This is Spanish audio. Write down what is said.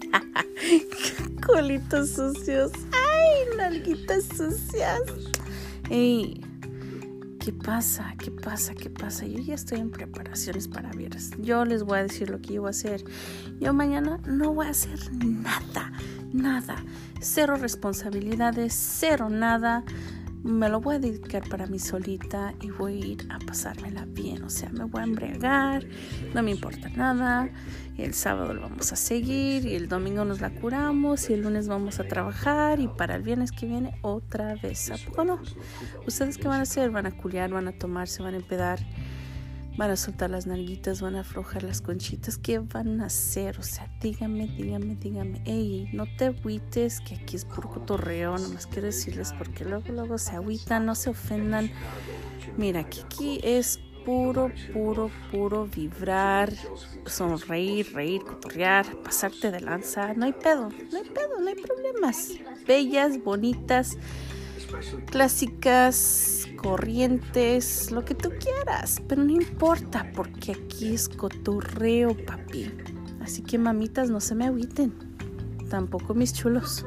culitos sucios. Ay, nalguitas sucias. Ey, ¿qué pasa? ¿Qué pasa? ¿Qué pasa? Yo ya estoy en preparaciones para viernes. Yo les voy a decir lo que yo a hacer. Yo mañana no voy a hacer nada, nada. Cero responsabilidades, cero nada me lo voy a dedicar para mí solita y voy a ir a pasármela bien. O sea, me voy a embriagar, no me importa nada. El sábado lo vamos a seguir y el domingo nos la curamos y el lunes vamos a trabajar y para el viernes que viene otra vez. ¿A no? ¿Ustedes qué van a hacer? ¿Van a culiar? ¿Van a tomar? ¿Se van a empedar? Van a soltar las nalguitas, van a aflojar las conchitas, ¿qué van a hacer? O sea, dígame, dígame, dígame, ey, no te agüites, que aquí es puro cotorreo, nomás quiero decirles porque luego, luego se agüitan, no se ofendan. Mira, que aquí es puro, puro, puro vibrar, sonreír, reír, cotorrear, pasarte de lanza, no hay pedo, no hay pedo, no hay problemas. Bellas, bonitas, clásicas, corrientes, lo que tú quieras, pero no importa porque aquí es cotorreo, papi. Así que mamitas, no se me agüiten, tampoco mis chulos.